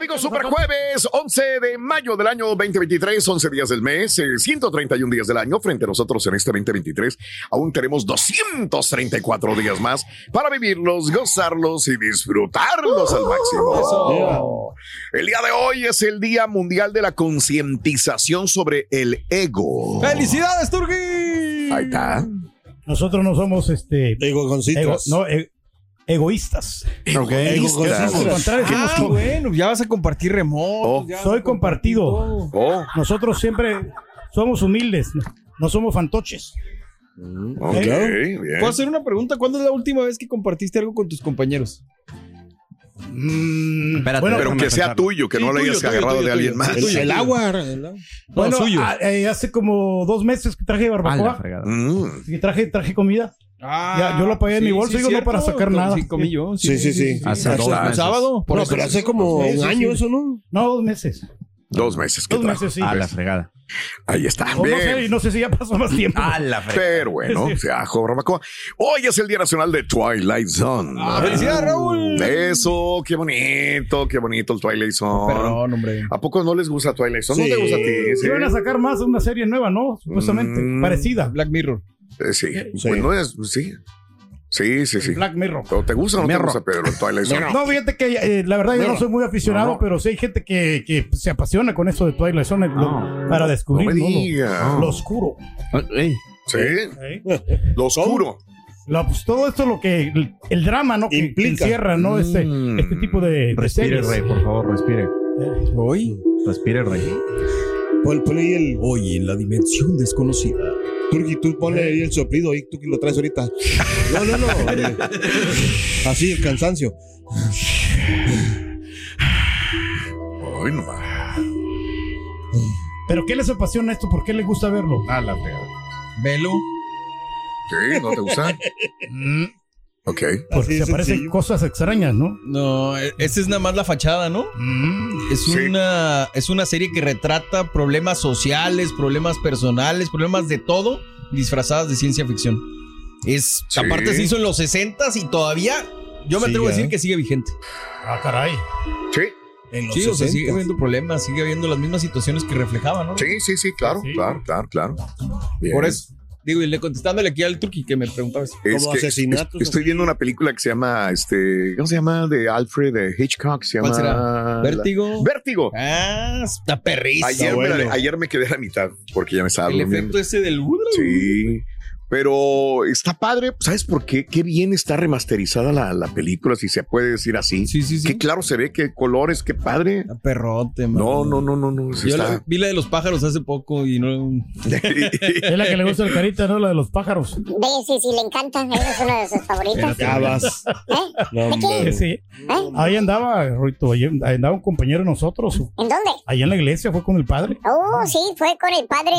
Amigos, Super Jueves, 11 de mayo del año 2023, 11 días del mes, eh, 131 días del año. Frente a nosotros en este 2023, aún tenemos 234 días más para vivirlos, gozarlos y disfrutarlos al máximo. El día de hoy es el Día Mundial de la Concientización sobre el Ego. ¡Felicidades, Turgi! Ahí está. Nosotros no somos este. Egoconcitos. ego- no, e- egoístas. Ok. Al contrario, somos Ah, co- bueno, ya vas a compartir remoto. vas soy compartido. Oh, Nosotros siempre somos humildes, no somos fantoches. ok, bien. ¿Puedo hacer una pregunta? ¿Cuándo es la última vez que compartiste algo con tus compañeros? Mm, Espérate, bueno, Pero que sea tuyo, que Sí, no lo hayas tuyo, agarrado tuyo, de alguien tuyo. más. El, agua. el agua. No, bueno, suyo. ah, eh, hace como dos meses que traje barbacoa. Mm. Y traje, traje comida. Ah, Ya, yo lo pagué en mi bolsa, digo, no para sacar nada. Sí, comí yo. Sí, sí, sí. Hace dos meses. sábado. Por No, eso. pero hace como Sí, sí, un año sí. eso, ¿no? No, dos meses. Dos meses que Dos trajo. meses, sí. A la fregada. Ahí está. No Bien. sé, y no sé si ya pasó más tiempo. A la fregada. Pero bueno, Sí. se ajo barbacoa. Hoy es el Día Nacional de Twilight Zone. Ah, ¡Felicidades, Raúl! Eso, qué bonito, qué bonito el Twilight Zone. Perdón, hombre. ¿A poco no les gusta Twilight Zone? Sí. ¿No te gusta a ti? Sí, Sí van a sacar más una serie nueva, ¿no? Supuestamente, Mm. parecida. Black Mirror. Eh, sí. Sí. Bueno, es, sí. Sí, sí, sí. Black Mirror. ¿Pero te gusta o no te Mirror. gusta, Pedro, el Twilight Zone? No, fíjate que eh, la verdad yo no soy muy aficionado, No. pero sí hay gente que, que se apasiona con eso de Twilight Zone lo- No. para No descubrir me ¿no? lo- lo, oscuro. Ey, Sí, ¿eh? lo oscuro. Lo- pues, todo esto lo que el, el drama no que, que Implica. encierra no este, Mm. este tipo de, de respire, series. rey, por favor, respire. Hoy. Respire, rey. Pon, pon ahí el. Oye, en la dimensión desconocida. Turki, tú ponle ahí el soplido ahí, tú que lo traes ahorita. No, no, no. Así, el cansancio. Ay, no más. Pero ¿qué les apasiona esto? ¿Por qué les gusta verlo? A la fregada. Velo. ¿Qué? ¿No te gusta? Ok. porque se aparecen cosas extrañas, ¿no? No, e- esta es nada más la fachada, ¿no? Mm, Es Sí. una es una serie que retrata problemas sociales, problemas personales, problemas de todo disfrazadas de ciencia ficción. Es Sí. aparte se hizo en los 60s y todavía yo me atrevo a decir ¿eh? que sigue vigente. ah, caray. Sí, En los Sí, o sea, 60. sigue habiendo problemas, sigue habiendo las mismas situaciones que reflejaba, ¿no? sí, sí, sí, claro, Sí. claro, claro, claro. Bien. Por eso Digo, y le contestándole aquí al Turki que me preguntaba eso. Es que es- estoy viendo una película que se llama, este, ¿cómo se llama? De Alfred de Hitchcock. Se llama ¿Cuál será? ¿Vértigo? Vértigo. Ah, está perrísimo. Ayer me, la- Bueno. ayer me quedé a la mitad porque ya me estaba El durmiendo. efecto ese del... Sí. Pero está padre, ¿sabes por qué? Qué bien está remasterizada la, la película, si se puede decir así. Sí, sí, sí. Qué claro se ve, qué colores, qué padre. Perrote, man. No, no, no, no, no. sí Yo está- la- vi la de los pájaros hace poco y no... Es la que le gusta el carita, ¿no? La de los pájaros. Ve, sí, sí, le encanta. Esa es una de sus favoritas. Ya vas. ¿Eh? No, ¿De qué? hombre. Sí. Ahí andaba, Ruito, ahí andaba un compañero de nosotros. ¿En dónde? Allá en la iglesia fue con el padre. Oh, sí, fue con el padre,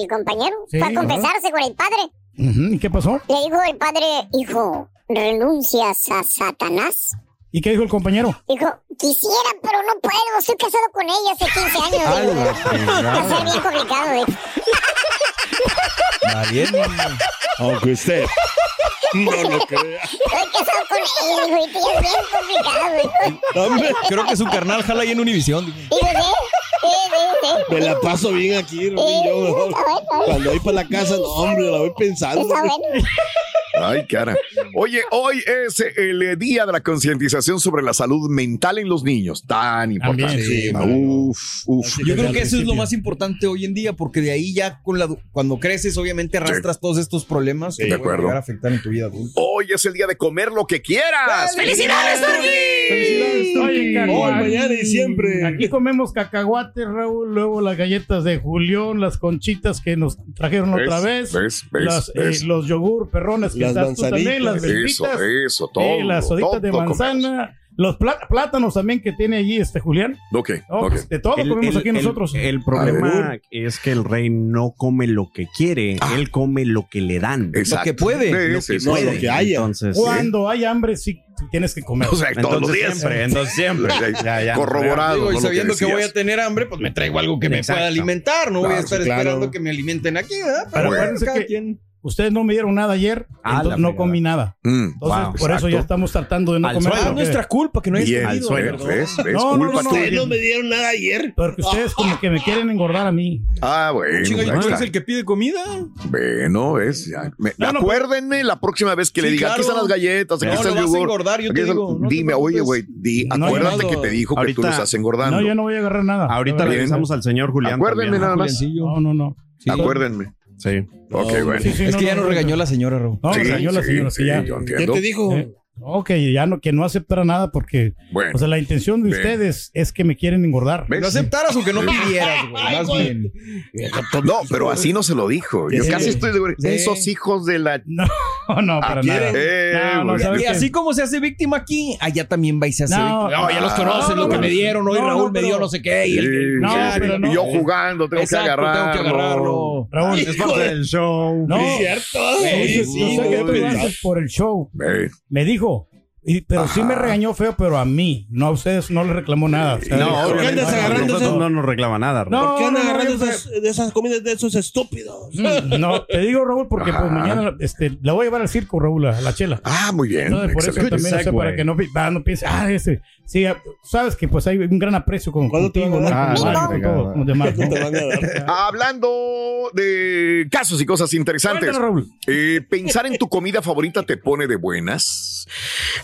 el compañero. Sí, fue a ajá. confesarse con el padre. ¿Y qué pasó? Le dijo el padre, hijo, ¿renuncias a Satanás? ¿Y qué dijo el compañero? Dijo, quisiera, pero no puedo. Estoy casado con ella hace 15 años. A dijo. la fregada. Va a ser bien complicado. dijo. Aunque usted no lo crea. Estoy casado con ella, dijo, y es bien complicado. Hombre, creo que su carnal jala ahí en Univisión. Dijo, sí, sí, sí, sí. Me la paso bien aquí, Robin, yo. Cuando voy para la casa, no, hombre, la voy pensando. Ay, cara. Oye, hoy es el eh, día de la concientización sobre la salud mental en los niños. Tan importante. sí, uf, uf. Yo creo que eso es lo más importante hoy en día, porque de ahí ya con la, cuando creces, obviamente arrastras todos estos problemas que de te pueden acuerdo. llegar a afectar en tu vida Hoy es el día de comer lo que quieras. ¡Felicidades, Oye, Hoy, cacahuate. mañana y siempre. Aquí comemos cacahuates, Raúl, luego las galletas de Julián, las conchitas que nos trajeron ¿Ves? otra vez, ¿Ves? ¿Ves? las, eh, los yogur perrones que Las estás tú también, las manzanitas. Eso, belvitas, eso, todo. eh, las soditas todo de manzana, los plá- plátanos también que tiene allí este Julián. Ok, pues, de todo comemos aquí nosotros. El problema es que el rey no come lo que quiere, él come lo que le dan. Exacto. que puede. Sí, Lo que sí. puede. Lo que haya. Entonces, Cuando hay hambre, sí tienes que comer. O sea, todos los entonces días. siempre, entonces siempre. Ya, ya, Corroborado. Digo, y. Lo sabiendo que, voy a tener hambre, pues me traigo algo que me pueda alimentar. No voy a estar claro. esperando que me alimenten aquí, ¿verdad? Pero Bueno. acuérdense cada que quien. Ustedes no me dieron nada ayer, Ah, entonces no comí nada. Mm, Entonces, wow, por eso ya estamos tratando de no Al comer. suelo. Ah, porque- nuestra culpa que no hayas comido, suelo. perdón. ¿ves? ¿Ves? No, no, Culpa no. Ustedes no me dieron nada ayer. Porque ustedes como que me quieren engordar a mí. Ah, bueno. Chinga, ¿y ahí tú está. eres el que pide comida? Bueno, es ya. Me- No, no, acuérdenme la próxima vez que le diga, aquí claro. están las galletas, aquí No, está el vas a yogur. engordar, yo aquí te el- digo, no Dime, oye, güey, No, acuérdate que no- te dijo que tú lo estás engordando. No, yo no voy a agarrar nada. Ahorita No, le avisamos al señor Julián. Acuérdenme nada más. No, no, no. Acuérdenme. Sí. Ok, No, bueno. sí, sí, Es no, que ya no, nos no, regañó no. la señora, Raúl. No, Sí, regañó la señora, sí, sí, ya. yo ¿Qué te dijo? Eh, No, que ya no, que no aceptara nada porque, Bueno. o sea, la intención de Bien. ustedes es que me quieren engordar. ¿Ves? No aceptaras o que no pidieras, güey. Más bien. No, pero así no se lo dijo. Yo Sí. casi estoy seguro. Sí. Esos hijos de la. No, no, para nada. Eh, no, no, güey. ¿sabes Y así como se hace víctima aquí, allá también vais a hacer. No, No, ya los conocen, no, lo que no, me dieron. Hoy no, Raúl no, me dio no sé qué. Y el, Sí, No, sí, pero y yo jugando, tengo Exacto, que agarrarlo. tengo que agarrarlo. Raúl, Es parte del show. no, Es cierto. Sí, sí, por el show. Me dijo, y- pero sí me regañó feo, pero a mí, no a ustedes, no le reclamó nada. o sea, No, ¿Por qué andas agarrando no nos reclama nada. Raúl. No, ¿Por qué no, no, agarrando esas, de esas comidas de esos estúpidos? Mm, No, te digo, Raúl, porque pues mañana este, la voy a llevar al circo, Raúl, a la chela. Ah, muy bien. Entonces, por eso también, o sea, para que no, pi- ah, no piense, ah, ese, sí, ah, sabes que pues hay un gran aprecio con, ¿Cuándo te contigo, ¿no? Ah. Hablando de casos y cosas interesantes. Cuéntanos, Raúl. Eh, pensar en tu comida favorita te pone de buenas.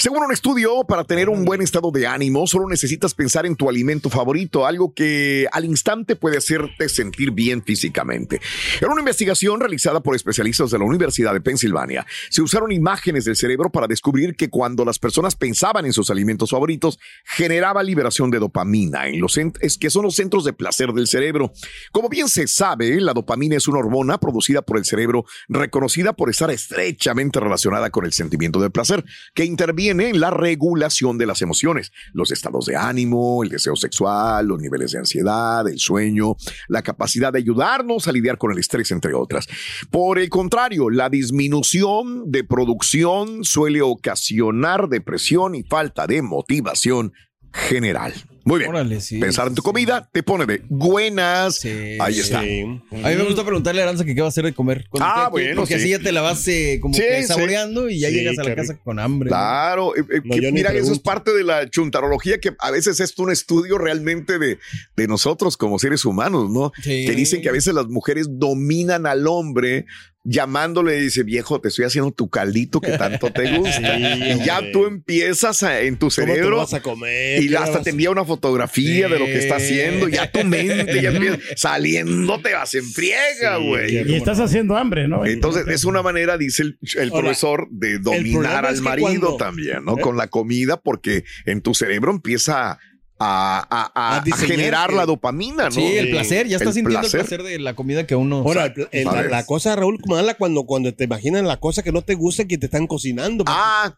Según un estudio, para tener un buen estado de ánimo, solo necesitas pensar en tu alimento favorito, algo que al instante puede hacerte sentir bien físicamente. En una investigación realizada por especialistas de la Universidad de Pensilvania, se usaron imágenes del cerebro para descubrir que cuando las personas pensaban en sus alimentos favoritos, generaba liberación de dopamina en los es que son los centros de placer del cerebro. Como bien se sabe, la dopamina es una hormona producida por el cerebro, reconocida por estar estrechamente relacionada con el sentimiento de placer, que interviene en la regulación de las emociones, los estados de ánimo, el deseo sexual, los niveles de ansiedad, el sueño, la capacidad de ayudarnos a lidiar con el estrés, entre otras. Por el contrario, la disminución de producción suele ocasionar depresión y falta de motivación general. Muy bien. Órale, sí. Pensar en tu comida te pone de buenas. Sí, Ahí sí. está. A mí me gusta preguntarle a Aranza que qué va a hacer de comer. cuando Ah, bueno, Porque sí. así ya te la vas eh, como Sí, que sí. saboreando y ya Sí, llegas a la casa con hambre. Claro, eh, eh, No, que mira, eso es parte de la chuntarología que a veces es un estudio realmente de, de nosotros como seres humanos, ¿no? Sí. Que dicen que a veces las mujeres dominan al hombre llamándole y dice, viejo, te estoy haciendo tu caldito que tanto te gusta. Sí, y ya hombre. tú empiezas a- en tu ¿Cómo te lo cerebro. vas a comer? Y ¿Qué hasta vas te envía una fotografía de lo que está haciendo. Ya tu mente ya empieza saliendo, te vas en friega, güey. Y estás haciendo hambre, ¿no? Entonces, es una manera, dice el, el Ahora, profesor, de dominar al marido cuando- también, ¿no? ¿Eh? Con la comida, porque en tu cerebro empieza a, a- a- A a diseñar generar la dopamina, ¿no? Sí, el placer, ya estás El sintiendo placer. el placer de la comida que uno. Ahora, el- el- la, cosa, Raúl, mala cuando, cuando te imaginas la cosa que no te gusta que te están cocinando. Ah,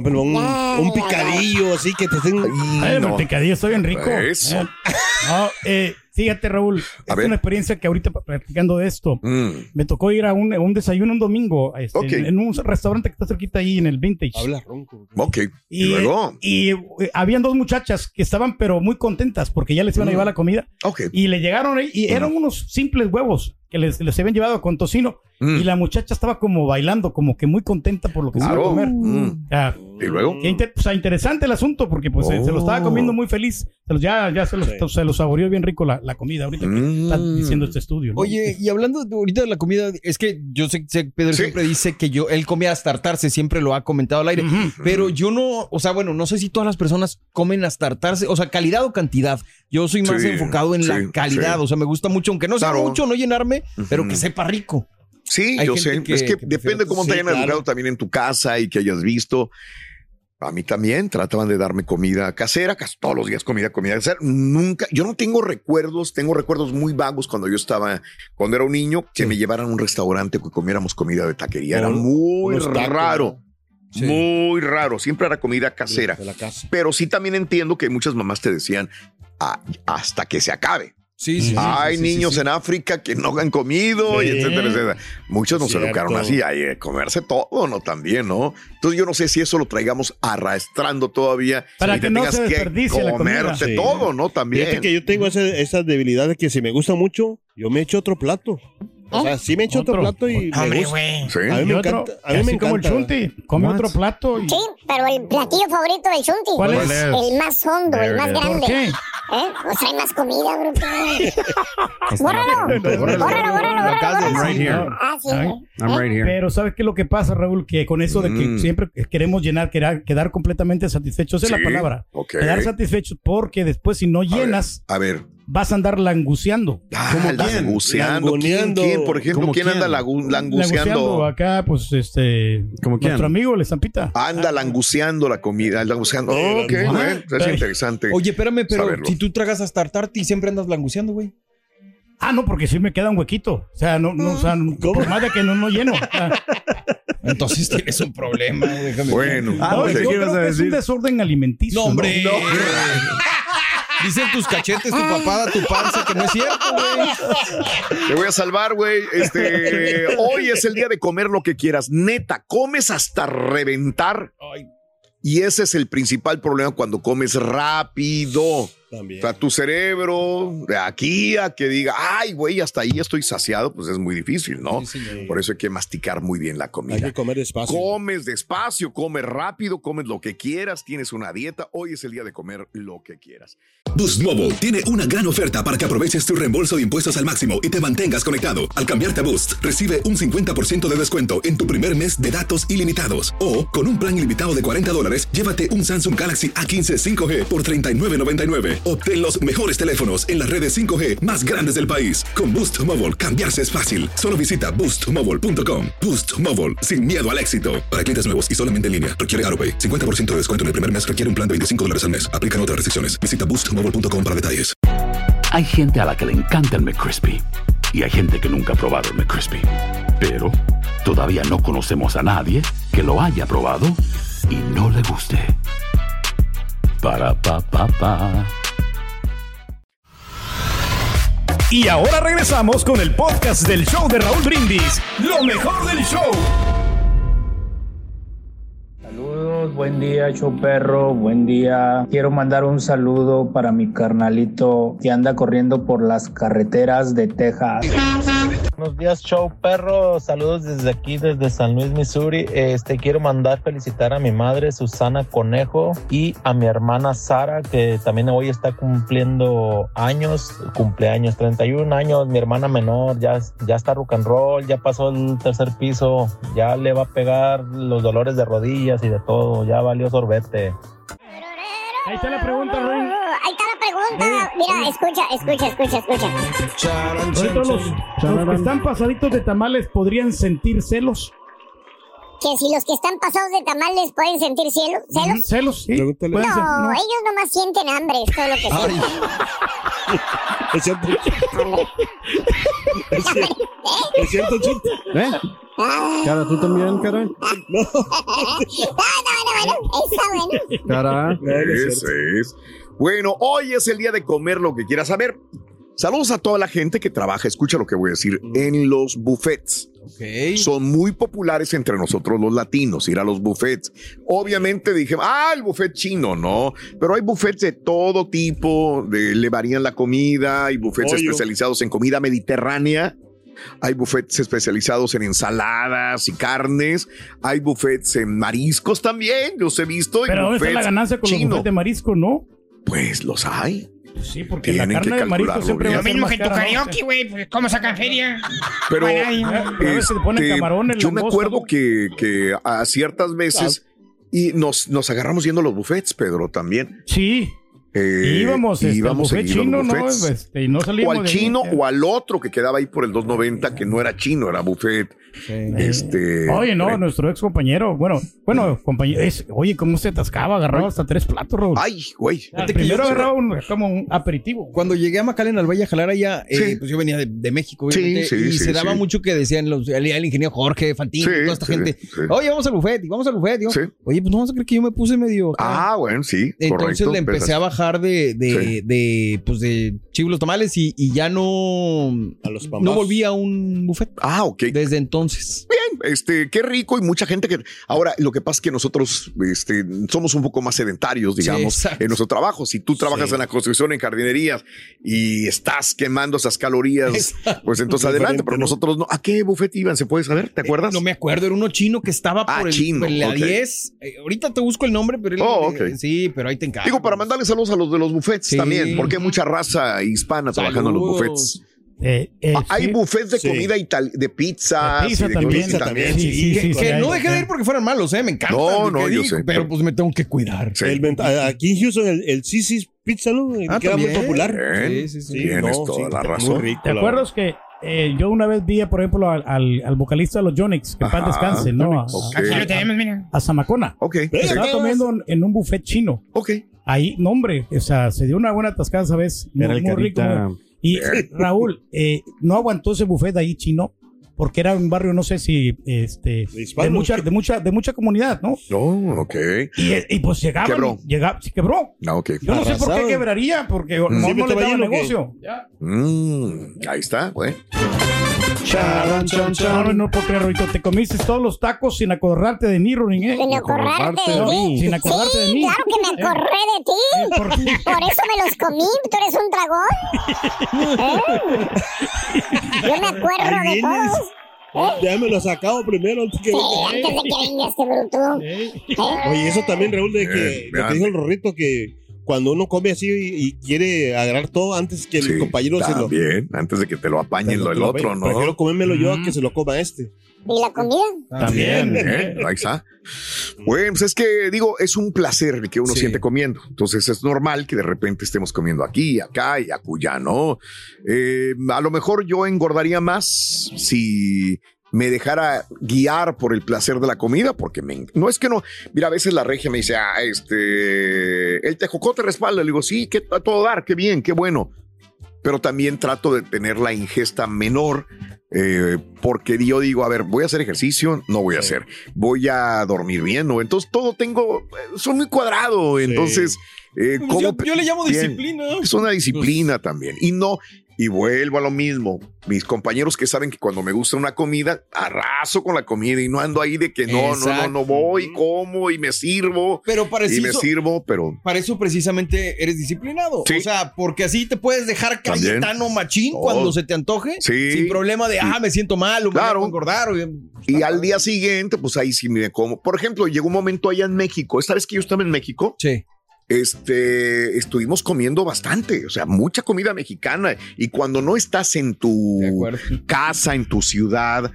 ejemplo, un, un picadillo así que te estén... Ay, no. el picadillo está bien rico. Eso. Eh, no, eh, fíjate, Raúl, A es ver. una experiencia que ahorita practicando de esto, Mm, me tocó ir a un, a un desayuno un domingo este, Ok. en, en un restaurante que está cerquita ahí en el Vintage. Habla ronco. ok. Y, Y, luego, y, eh, habían dos muchachas que estaban pero muy contentas porque ya les iban a Mm. llevar la comida ok. y le llegaron ahí y eran unos simples huevos que les, les habían llevado con tocino Mm. y la muchacha estaba como bailando, como que muy contenta por lo que se iba a comer. Mm. Y luego, inter- o sea, interesante el asunto porque pues se- se lo estaba Oh. comiendo muy feliz. Se los- ya ya se, los, Sí. se lo saboreó bien rico la, la comida ahorita que está Mm. diciendo este estudio. ¿no? Oye, y hablando de- ahorita de la comida, es que yo sé que Pedro Sí. siempre dice que yo, él come hasta hartarse, siempre lo ha comentado al aire, pero yo no, o sea, bueno, no sé si todas las personas comen hasta hartarse, o sea, calidad o cantidad. Yo soy más Sí, enfocado en sí, la calidad, sí. o sea, me gusta mucho, aunque no sea Claro. mucho, no llenarme, pero que sepa rico. Sí, Hay yo sé. que- es que, que depende cómo te Sí, hayan claro. educado también en tu casa y que hayas visto. A mí también trataban de darme comida casera, casi todos los días comida, comida casera. Nunca, yo no tengo recuerdos, tengo recuerdos muy vagos cuando yo estaba, cuando era un niño, que me llevaran a un restaurante que comiéramos comida de taquería. Era muy raro, Sí. muy raro. Siempre era comida casera. De la casa. Pero sí también entiendo que muchas mamás te decían "Ah, hasta que se acabe. Sí, sí. Hay sí, niños sí. en África que no han comido, y etcétera, etcétera. Muchos nos Cierto. educaron así, hay que comerse todo, ¿no? También, ¿no? Entonces yo no sé si eso lo traigamos arrastrando todavía. Para y que te no tengas se que desperdicie la comida. comerte Sí. todo, ¿no? También. Fíjate que yo tengo ese- esa debilidad de que si me gusta mucho, yo me echo otro plato. O sea, sí me echo otro, Otro. plato y me gusta. Sí. A mí me otro, encanta. A mí me así como el encanta. chunti, come What? otro plato. Y, Sí, pero el platillo favorito del Chunti. ¿Cuál es? El más hondo, el más grande. ¿Por qué? ¿Eh? Pues trae más comida, bruto. bórralo, bórralo, bórralo, bórralo, bórralo. right here. Ah. I'm right here. Pero ¿sabes qué es lo que pasa, Raúl? Que con eso de que Mm. siempre queremos llenar, quedar, quedar completamente satisfechos, esa es Sí, la palabra. ok. Quedar satisfechos porque después si no A ver, llenas, A ver. Vas a andar languceando. Ah, languceando. ¿Quién, por ejemplo, ¿Cómo quién quién? anda lagu- Languceando languceando? acá, pues, este, ¿Cómo quién? nuestro amigo, el Estampita. Anda languceando la comida, languceando. Oh, ok, Ajá. bueno, es interesante. Oye, espérame, pero Saberlo. si tú tragas hasta hartarte y siempre andas languceando, güey. Ah, no, porque sí me queda un huequito. O sea, no, no, o sea, por más de que no, no lleno. Ah, Entonces tienes un problema, güey. déjame- Bueno, Ah, no, pues, yo ¿qué ibas creo a que es un decir? desorden alimenticio. No, hombre. ¿no? Dicen tus cachetes, tu papada, tu panza, que no es cierto, güey. Te voy a salvar, güey. Este, hoy es el día de comer lo que quieras. Neta, comes hasta reventar. Y ese es el principal problema cuando comes rápido. También. O sea, tu cerebro, de aquí a que diga, ay, güey, hasta ahí estoy saciado, pues es muy difícil, ¿no? Sí. Por eso hay que masticar muy bien la Hay comida. que comer despacio. Comes despacio, comes rápido, comes lo que quieras, tienes una dieta. Hoy es el día de comer lo que quieras. Boost Mobile tiene una gran oferta para que aproveches tu reembolso de impuestos al máximo y te mantengas conectado. Al cambiarte a Boost, recibe un 50% de descuento en tu primer mes de datos ilimitados. O, con un plan ilimitado de 40 dólares, llévate un Samsung Galaxy A15 5G por $39.99. Obtén los mejores teléfonos en las redes 5G más grandes del país. Con Boost Mobile, cambiarse es fácil. Solo visita boostmobile.com. Boost Mobile, sin miedo al éxito. Para clientes nuevos y solamente en línea, requiere AroPay. 50% de descuento en el primer mes requiere un plan de 25 dólares al mes. Aplican otras restricciones. Visita boostmobile.com para detalles. Hay gente a la que le encanta el McCrispy y hay gente que nunca ha probado el McCrispy. Pero todavía no conocemos a nadie que lo haya probado y no le guste. Para pa pa pa. Y ahora regresamos con el podcast del show de Raúl Brindis. Lo mejor del show. Saludos, buen día, show perro, buen día. Quiero mandar un saludo para mi carnalito que anda corriendo por las carreteras de Texas. Buenos días, show perro. Saludos desde aquí, desde San Luis, Missouri. Este quiero mandar felicitar a mi madre Susana Conejo y a mi hermana Sara, que también hoy está cumpliendo años, cumpleaños, 31 años. Mi hermana menor ya, ya está rock and roll, ya pasó el tercer piso, ya le va a pegar los dolores de rodillas y de todo. Ya valió sorbete. Ahí está la pregunta, Mira, escucha, escucha, escucha, escucha. Ahorita los, los que están pasaditos de tamales podrían sentir celos. Que si los que están pasados de tamales pueden sentir cielo, celos. Celos, sí. No, no. ellos nomás sienten hambre, es todo lo que Ay. sienten. Es cierto. Es cierto, es cierto, Chito. ¿Eh? Cara, tú también, cara. No, no, bueno, está bueno. Cara. Eso es. Bueno, hoy es el día de comer lo que quieras saber. Saludos a toda la gente que trabaja, escucha lo que voy a decir, en los buffets. Son muy populares entre nosotros los latinos, ir a los buffets. Obviamente dije, ah, el buffet chino, no. Pero hay buffets de todo tipo, de, le varían la comida, hay buffets especializados en comida mediterránea. Hay buffets especializados en ensaladas y carnes. Hay buffets en mariscos también. Los he visto. Pero ¿dónde está la ganancia con los de marisco, no? Pues los hay. Sí, porque la Tienen que carne de marisco siempre va a Lo más mismo que tu karaoke, güey. Pues, ¿Cómo sacan feria? Pero, Bueno, ahí- Pero a veces le ponen este, camarones, yo me acuerdo ¿no? que, que a ciertas veces y nos, nos agarramos yendo a los buffets, Pedro, también. Sí. Eh, íbamos este, íbamos al buffet seguido a los chino, ¿no? Este, y no o al de ahí. chino o al otro que quedaba ahí por el 290 que no era chino, era buffet. Este, Oye, no, eh, nuestro ex compañero, bueno, bueno, compañero, es- oye, ¿cómo se atascaba? Agarraba hasta tres platos, Raúl. Ay, güey. Fíjate que Primero yo- agarraba un, como un aperitivo. Cuando llegué a McAllen al Valle a jalar allá, eh, Sí. pues yo venía de, de México, Sí, obviamente, sí, y sí, se daba sí. mucho que decían los, el, el ingeniero Jorge, Fantino, Sí, toda esta sí, gente. sí. Oye, vamos al buffet, y vamos al buffet. Sí. Oye, pues no vas a creer que yo me puse medio. acá. Ah, bueno, sí. Entonces correcto, le empecé a bajar de, de, Sí. de, pues de chivos los tamales y, y ya no, A los no volví a un buffet. Ah, ok. Desde entonces. Bien, este, qué rico y mucha gente que. Ahora, lo que pasa es que nosotros este, somos un poco más sedentarios, digamos, en nuestro trabajo. Si tú trabajas Sí. en la construcción, en jardinerías y estás quemando esas calorías, pues entonces Diferente, adelante. Pero ¿no? nosotros no. ¿A qué buffet iban? ¿Se puede saber? ¿Te acuerdas? No me acuerdo, era uno chino que estaba Ah, por el, chino, por la ok. 10. Eh, ahorita te busco el nombre, pero él- Oh, ok. eh, sí, pero ahí te encargo. Digo, para mandarle saludos a los de los buffets Sí. también, porque hay mucha raza hispana trabajando en los buffets. Eh, eh, Ah, hay sí. buffets de Sí. comida de pizza. De pizza también. Pizza también, Sí, sí, sí, sí, Que, no dejé de ir porque fueran malos, ¿eh? Me encanta. No, no, yo sé, Pero pues me tengo que cuidar. Sí. El venta- aquí en Houston, el, el Sisi's Pizza, ¿no? Ah, que era muy popular. Bien, Sí, sí, sí. Tienes no, toda sí, la muy razón. rico, ¿Te acuerdas que eh, yo una vez vi, por ejemplo, al, al, al vocalista de los Jonix, que en paz descanse, ¿no? A, a- mira. a Zamacona. Ok. Estaba comiendo en, en un buffet chino. ok. Ahí, no, hombre, o sea, se dio una buena atascada, ¿sabes? Muy, muy rico. muy- Y Raúl, eh, no aguantó ese buffet de ahí chino, porque era un barrio, no sé si, este, De mucha, de mucha, de mucha comunidad, ¿no? No, ok. Y, y pues llegaban, Quebró. llegaba, sí quebró. No, ok. Yo no sé por qué quebraría, porque no, Siempre no le daba negocio. Ya. Mm, ahí está, güey. Charan, chan, chan. No, no, no puedo creer. Te comiste todos los tacos sin acordarte de mí, Ronin, ¿eh? Sin acordarte de mí. sin acordarte de sí, mí. claro que me acordé de ti. Eh, ¿por qué? Por eso me los comí. Tú eres un dragón. ¿Eh? Yo me acuerdo de vienes. todos. Ya me lo sacado primero. antes que- Sí, antes de que venga este bruto. Eh, ¿Eh? Oye, eso también, Raúl, de que Bien, lo que dijo el Rorrito, que cuando uno come así y, y quiere agarrar todo antes que el Sí, compañero se lo. También, antes de que te lo apañen lo del otro, ¿no? Prefiero comérmelo yo a que se lo coma este. ¿Y la comida? También. ¿Eh? Ahí está. Bueno, pues es que digo, es un placer el que uno Sí. siente comiendo. Entonces es normal que de repente estemos comiendo aquí, acá y acullá, ¿no? Eh, a lo mejor yo engordaría más si me dejara guiar por el placer de la comida, porque me, no es que no. Mira, a veces la regia me dice, ah, este, el tejocote respalda. Le digo, sí, que a todo dar, qué bien, qué bueno. Pero también trato de tener la ingesta menor eh, porque yo digo, a ver, voy a hacer ejercicio, no voy a hacer, voy a dormir bien, ¿no? Entonces todo tengo, eh, soy muy cuadrado, entonces, eh, Pues ¿cómo yo, yo le llamo Bien. disciplina. Es una disciplina también. Y no, y vuelvo a lo mismo. Mis compañeros que saben que cuando me gusta una comida, arraso con la comida y no ando ahí de que no, no, no, no voy, como y me sirvo. Pero para Y me eso- sirvo, pero Para eso precisamente eres disciplinado. Sí. O sea, porque así te puedes dejar. Cayetano machín Oh. cuando se te antoje. Sí. Sin problema de, ah, me siento mal o me Claro. voy a engordar. o- Y al día siguiente, pues ahí sí me como. Por ejemplo, llegó un momento allá en México. Vez que yo estaba en México, sí. Este, estuvimos comiendo bastante, o sea, mucha comida mexicana. Y cuando no estás en tu casa, en tu ciudad,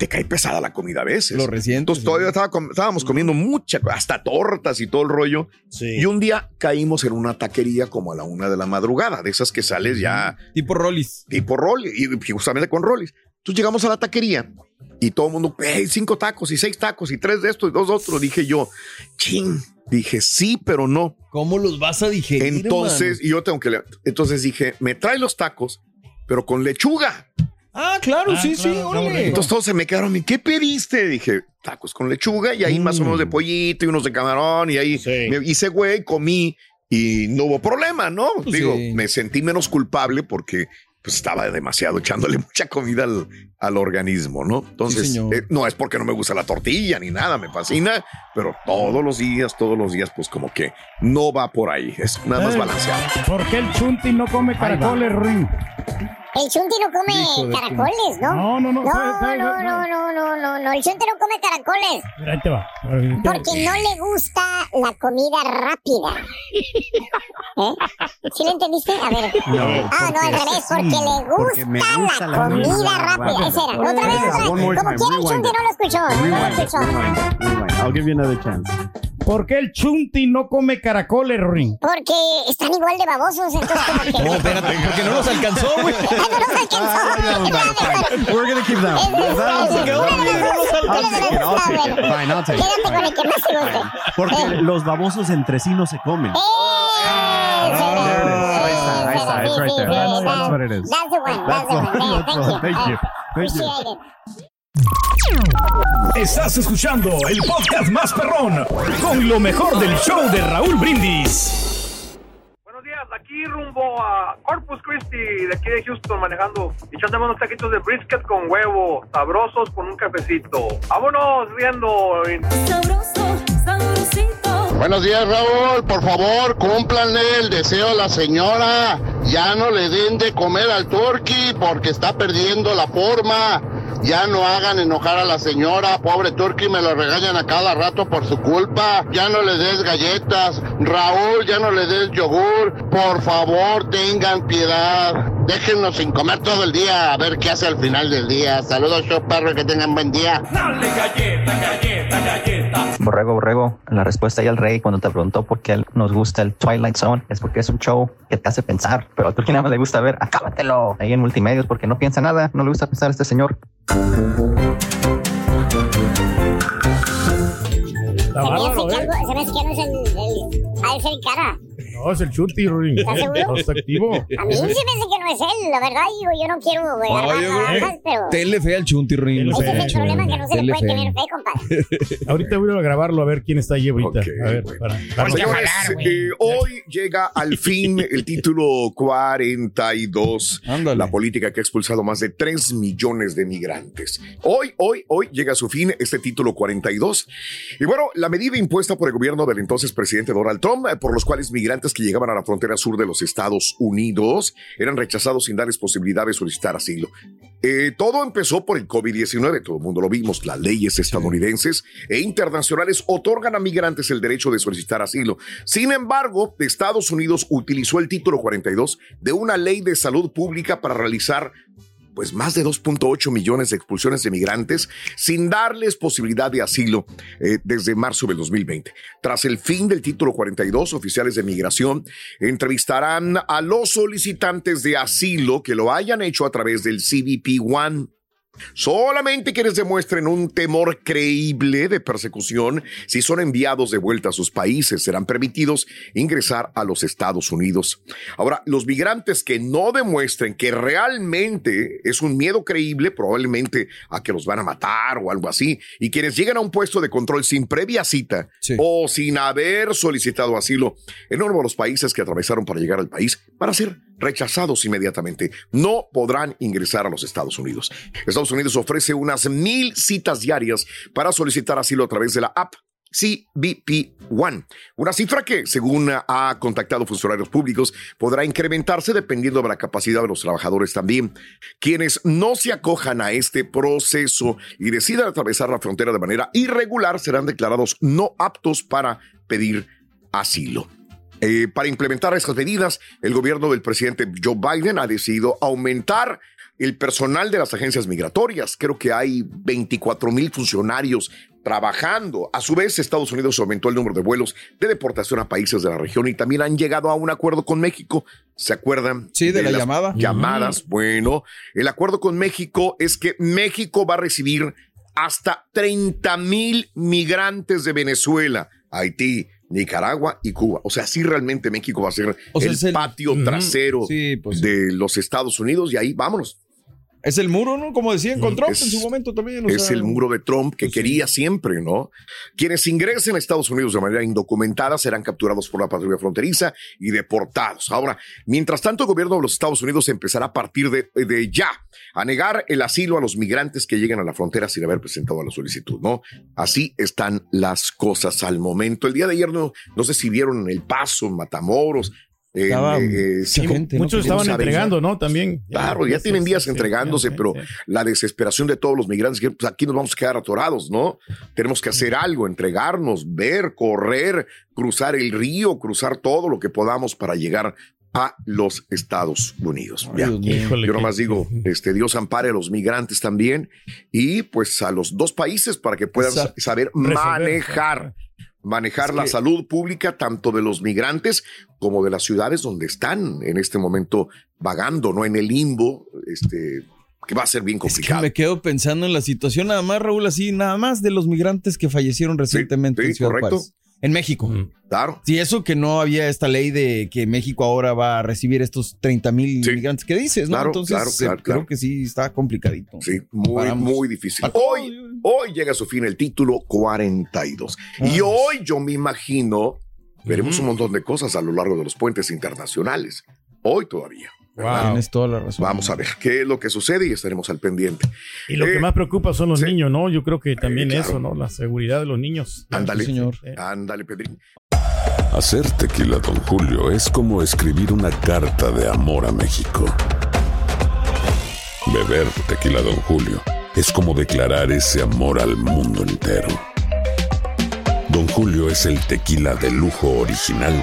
te cae pesada la comida a veces. Lo recientes. Entonces todavía estaba estábamos comiendo mucha, hasta tortas y todo el rollo. Y un día caímos en una taquería como a la una de la madrugada, de esas que sales ya. Tipo Rollis. Tipo Rollis, y justamente con Rollis. Entonces llegamos a la taquería y todo el mundo, "Hey, cinco tacos y seis tacos y tres de estos y dos de otros. Dije yo, ching. Dije, sí, pero no. ¿Cómo los vas a digerir? Entonces, y yo tengo que le- Entonces dije, me trae los tacos, pero con lechuga. Ah, claro, sí, sí, órale. Entonces todos se me quedaron, ¿y qué pediste? Dije, tacos con lechuga y ahí más unos de Mm. pollito y unos de camarón y ahí me hice güey, comí y no hubo problema, ¿no? Pues Digo, sí. me sentí menos culpable porque pues estaba demasiado echándole mucha comida al, al organismo, ¿no? Entonces, eh, no es porque no me gusta la tortilla ni nada, me fascina, pero todos los días, todos los días, pues como que no va por ahí, es nada más Eh, balanceado. ¿Por qué el chunti no come caracoles, Ruin? El Chunti no come caracoles, ¿no? No, no, no, No, sabe, sabe, no, no, no, no, no, no. El Chunti no come caracoles. Mira, ahí te va. Porque no le gusta la comida rápida. ¿Eh? ¿Sí le entendiste? A ver. No, ah, no, al porque revés, sí, porque le porque gusta, la, la comida comida rápida. rápida. Esa era. Otra vez, otra vez. Como quiera, el Chunti no lo escuchó. No lo escuchó. I'll give you another chance. ¿Por qué el chunti no come caracoles, Ruin? Porque están igual de babosos, entonces como que... No, espérate, porque no nos alcanzó, güey. We're gonna keep that one. That one's. Fine, I'll take it. Quédate con el que más te guste. Porque Eh. los babosos entre sí no se comen. There it is. Ahí está, ahí está. It's right there. That's, that's what it is. That's the one, that's the one. There, thank you. Thank you. Thank you. appreciate it. Estás escuchando el podcast más perrón con lo mejor del show de Raúl Brindis. Aquí rumbo a Corpus Christi, de aquí de Houston, manejando, echándome unos taquitos de brisket con huevo, sabrosos con un cafecito. Vámonos riendo. Sabroso, sabrosito. Buenos días, Raúl. Por favor, cúmplanle el deseo a la señora. Ya no le den de comer al turkey porque está perdiendo la forma. Ya no hagan enojar a la señora. Pobre turkey, me lo regañan a cada rato por su culpa. Ya no le des galletas. Raúl, ya no le des yogur. Por favor, tengan piedad. Déjennos sin comer todo el día. A ver qué hace al final del día. Saludos, show perro, que tengan buen día. Dale galleta, galleta, galleta. Borrego, borrego, la respuesta ahí al rey cuando te preguntó por qué nos gusta el Twilight Zone es porque es un show que te hace pensar, pero a Turki nada más le gusta ver, acábatelo ahí en multimedios porque no piensa nada, no le gusta pensar a este señor. Está Se me hace bárbaro, que algo- se me hace que no es el, el, el cara. No, es el chunti, Ruin. ¿Estás seguro? No está activo. A mí se me hace que no es él, la verdad, digo, yo no quiero güey, armar Oye, güey. naranjas, pero Tenle fe al chunti, Rin. ese es el problema que no se le puede tener fe, compadre. Ahorita voy a grabarlo a ver quién está ahí ahorita. a ver, para. para- Señores, eh, hoy llega al fin el título 42, la política que ha expulsado más de 3 millones de migrantes. Hoy, hoy, hoy llega a su fin este título 42. Y bueno, la medida impuesta por el gobierno del entonces presidente Donald Trump, eh, por los cuales migrantes que llegaban a la frontera sur de los Estados Unidos eran rechazados sin darles posibilidad de solicitar asilo. Eh, todo empezó por el COVID-19, todo el mundo lo vimos. Las leyes estadounidenses e internacionales otorgan a migrantes el derecho de solicitar asilo. Sin embargo, Estados Unidos utilizó el título 42 de una ley de salud pública para realizar pues más de 2.8 millones de expulsiones de migrantes sin darles posibilidad de asilo eh, desde marzo del 2020. Tras el fin del título 42, oficiales de migración entrevistarán a los solicitantes de asilo que lo hayan hecho a través del CBP One. Solamente quienes demuestren un temor creíble de persecución si son enviados de vuelta a sus países serán permitidos ingresar a los Estados Unidos. Ahora, los migrantes que no demuestren que realmente es un miedo creíble, probablemente a que los van a matar o algo así, y quienes llegan a un puesto de control sin previa cita o sin haber solicitado asilo en uno de los países que atravesaron para llegar al país, van a ser rechazados inmediatamente. No podrán ingresar a los Estados Unidos. Estados Unidos ofrece unas mil citas diarias para solicitar asilo a través de la app CBP One, una cifra que, según ha contactado funcionarios públicos, podrá incrementarse dependiendo de la capacidad de los trabajadores también. Quienes no se acojan a este proceso y decidan atravesar la frontera de manera irregular serán declarados no aptos para pedir asilo. Eh, para implementar estas medidas, el gobierno del presidente Joe Biden ha decidido aumentar el personal de las agencias migratorias. Creo que hay 24 mil funcionarios trabajando. A su vez, Estados Unidos aumentó el número de vuelos de deportación a países de la región y también han llegado a un acuerdo con México. ¿Se acuerdan? Sí, de la las llamada. Llamadas. Bueno, el acuerdo con México es que México va a recibir hasta 30 mil migrantes de Venezuela, Haití, Nicaragua y Cuba. O sea, sí realmente México va a ser O sea, el, patio trasero Sí, pues. de los Estados Unidos y ahí vámonos. Es el muro, ¿no? Como decían con Trump Es- en su momento también. o es sea, el muro de Trump que quería siempre, ¿no? Quienes ingresen a Estados Unidos de manera indocumentada serán capturados por la patrulla fronteriza y deportados. Ahora, mientras tanto, el gobierno de los Estados Unidos empezará a partir de, de ya a negar el asilo a los migrantes que lleguen a la frontera sin haber presentado la solicitud, ¿no? Así están las cosas al momento. El día de ayer, no, no sé si vieron en El Paso, en Matamoros. Estaba eh, mucha sí, gente, ¿no? Muchos ¿cómo estaban saben? entregando, ¿no? También. Claro, ya Sí, tienen días sí, entregándose, sí, pero sí. la desesperación de todos los migrantes, que pues, aquí nos vamos a quedar atorados, ¿no? Tenemos que hacer algo, entregarnos, ver, correr, cruzar el río, cruzar todo lo que podamos para llegar a los Estados Unidos. Dios Yo nomás digo, este, Dios ampare a los migrantes también y pues a los dos países para que puedan sa- saber Resolver. manejar, manejar Es la salud pública tanto de los migrantes como de las ciudades donde están en este momento vagando, ¿no? En el limbo, este, que va a ser bien Es que complicado. me quedo pensando en la situación, nada más, Raúl, así, nada más de los migrantes que fallecieron recientemente sí, en Ciudad correcto. Juárez. En México. Claro. Sí, eso que no había esta ley de que México ahora va a recibir estos 30 mil migrantes que dices, ¿no? Claro, Entonces, claro, claro, creo que sí está complicadito. Sí, muy, muy difícil. Hoy, hoy llega a su fin el título 42. Y hoy yo me imagino, veremos un montón de cosas a lo largo de los puentes internacionales. Hoy todavía. Tienes toda la razón. Vamos a ver qué es lo que sucede y estaremos al pendiente. Y lo Eh, que más preocupa son los niños, ¿no? Yo creo que también claro. eso, ¿no? La seguridad de los niños. Ándale, señor. Ándale, Pedrín. Hacer tequila, Don Julio, es como escribir una carta de amor a México. Beber tequila, Don Julio, es como declarar ese amor al mundo entero. Don Julio es el tequila de lujo original,